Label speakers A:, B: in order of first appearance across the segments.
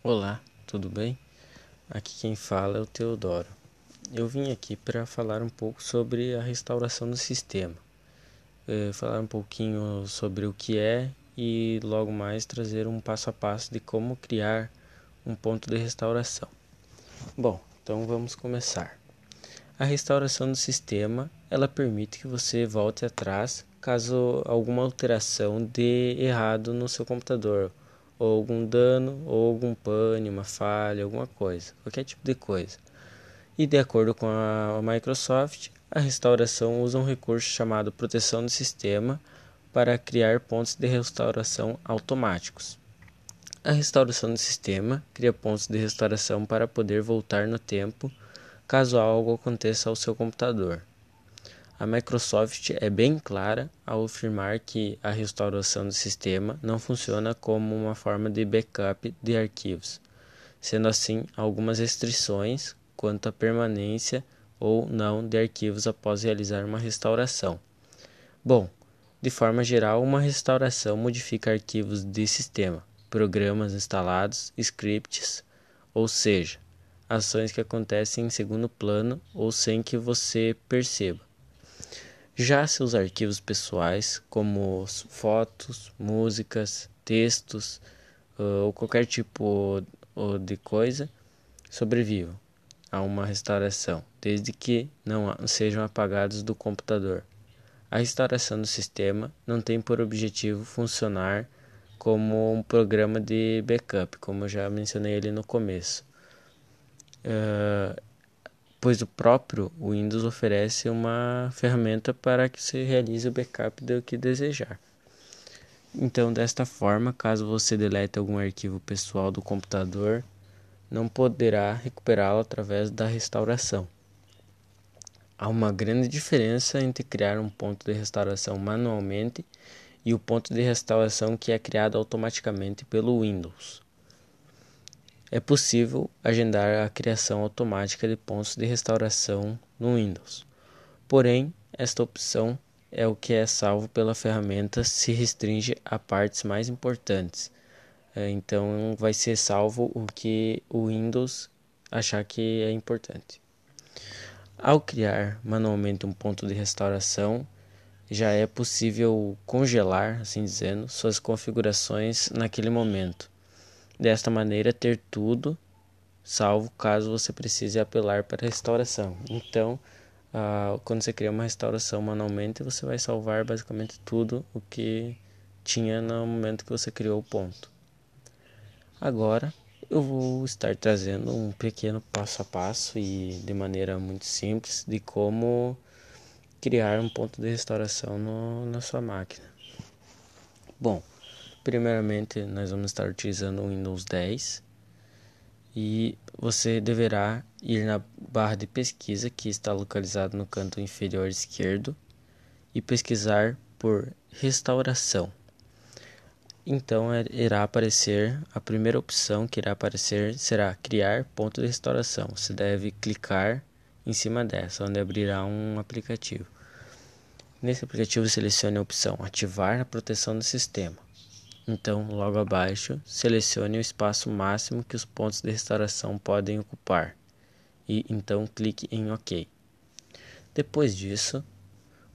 A: Olá, tudo bem? Aqui quem fala é o Teodoro. Eu vim aqui para falar um pouco sobre a restauração do sistema, é, falar um pouquinho sobre o que é e logo mais trazer um passo a passo de como criar um ponto de restauração. Bom, então vamos começar. A restauração do sistema, ela permite que você volte atrás caso alguma alteração dê errado no seu computador ou algum dano, ou algum pane, uma falha, alguma coisa, qualquer tipo de coisa. E de acordo com a Microsoft, a restauração usa um recurso chamado proteção do sistema para criar pontos de restauração automáticos. A restauração do sistema cria pontos de restauração para poder voltar no tempo caso algo aconteça ao seu computador. A Microsoft é bem clara ao afirmar que a restauração do sistema não funciona como uma forma de backup de arquivos, sendo assim algumas restrições quanto à permanência ou não de arquivos após realizar uma restauração. Bom, de forma geral, uma restauração modifica arquivos de sistema, programas instalados, scripts, ou seja, ações que acontecem em segundo plano ou sem que você perceba. Já seus arquivos pessoais, como fotos, músicas, textos ou qualquer tipo de coisa, sobrevivem a uma restauração, desde que não sejam apagados do computador. A restauração do sistema não tem por objetivo funcionar como um programa de backup, como eu já mencionei ali no começo. Uh, pois o próprio Windows oferece uma ferramenta para que você realize o backup do que desejar. Então, desta forma, caso você delete algum arquivo pessoal do computador, não poderá recuperá-lo através da restauração. Há uma grande diferença entre criar um ponto de restauração manualmente e o ponto de restauração que é criado automaticamente pelo Windows é possível agendar a criação automática de pontos de restauração no Windows. Porém, esta opção é o que é salvo pela ferramenta se restringe a partes mais importantes. É, então, vai ser salvo o que o Windows achar que é importante. Ao criar manualmente um ponto de restauração, já é possível congelar, assim dizendo, suas configurações naquele momento desta maneira ter tudo salvo caso você precise apelar para restauração. Então, uh, quando você cria uma restauração manualmente, você vai salvar basicamente tudo o que tinha no momento que você criou o ponto. Agora, eu vou estar trazendo um pequeno passo a passo e de maneira muito simples de como criar um ponto de restauração no, na sua máquina. Bom, Primeiramente, nós vamos estar utilizando o Windows 10 e você deverá ir na barra de pesquisa que está localizada no canto inferior esquerdo e pesquisar por restauração. Então é, irá aparecer a primeira opção que irá aparecer será criar ponto de restauração. Você deve clicar em cima dessa, onde abrirá um aplicativo. Nesse aplicativo selecione a opção ativar a proteção do sistema. Então, logo abaixo, selecione o espaço máximo que os pontos de restauração podem ocupar e então clique em OK. Depois disso,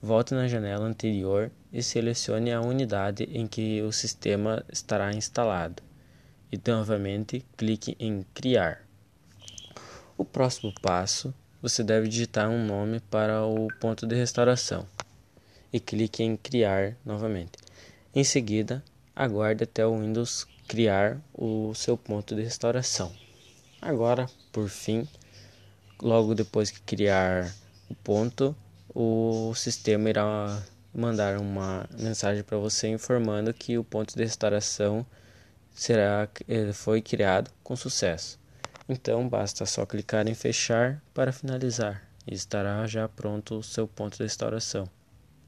A: volte na janela anterior e selecione a unidade em que o sistema estará instalado e novamente clique em Criar. O próximo passo, você deve digitar um nome para o ponto de restauração e clique em Criar novamente. Em seguida, aguarde até o Windows criar o seu ponto de restauração. Agora, por fim, logo depois que criar o ponto, o sistema irá mandar uma mensagem para você informando que o ponto de restauração será eh, foi criado com sucesso. Então basta só clicar em fechar para finalizar e estará já pronto o seu ponto de restauração.